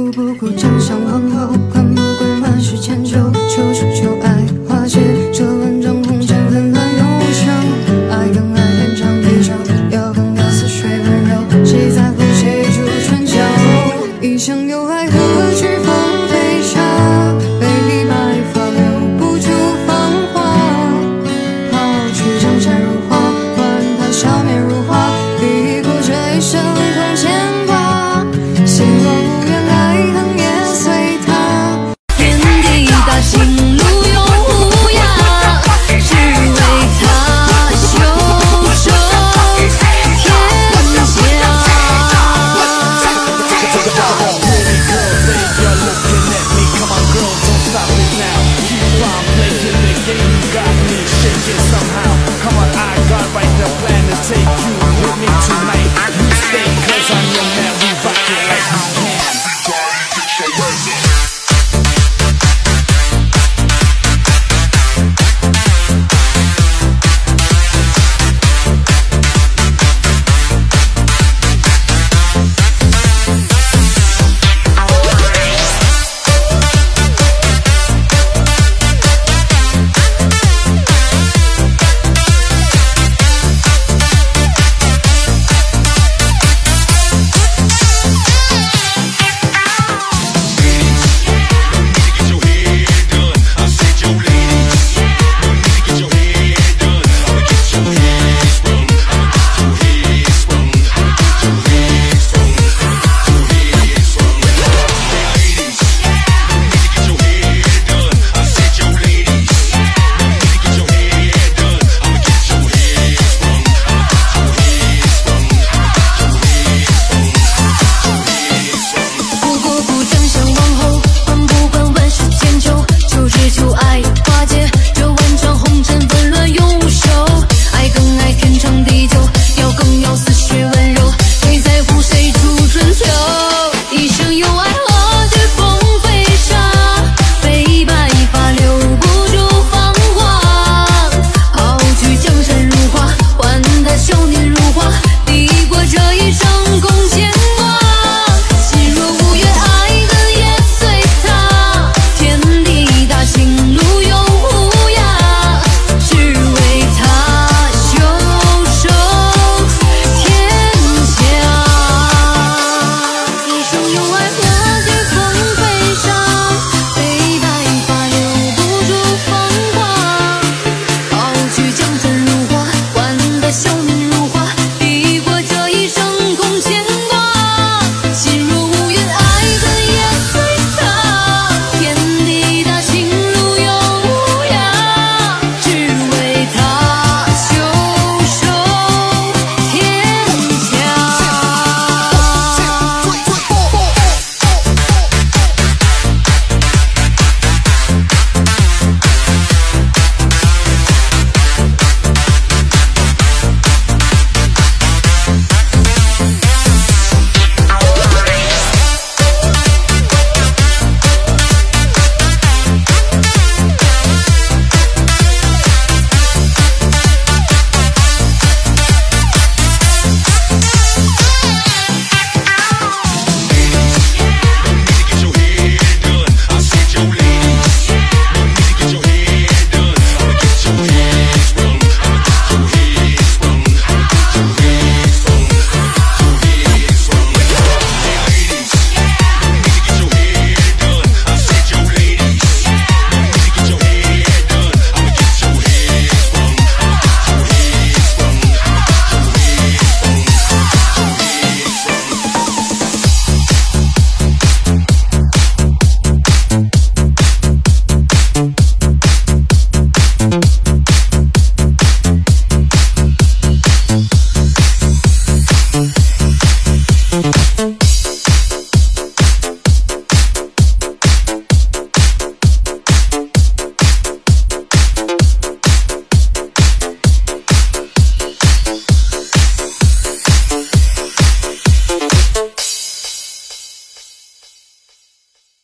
顾不顾将相王侯管不管万世千秋求只求爱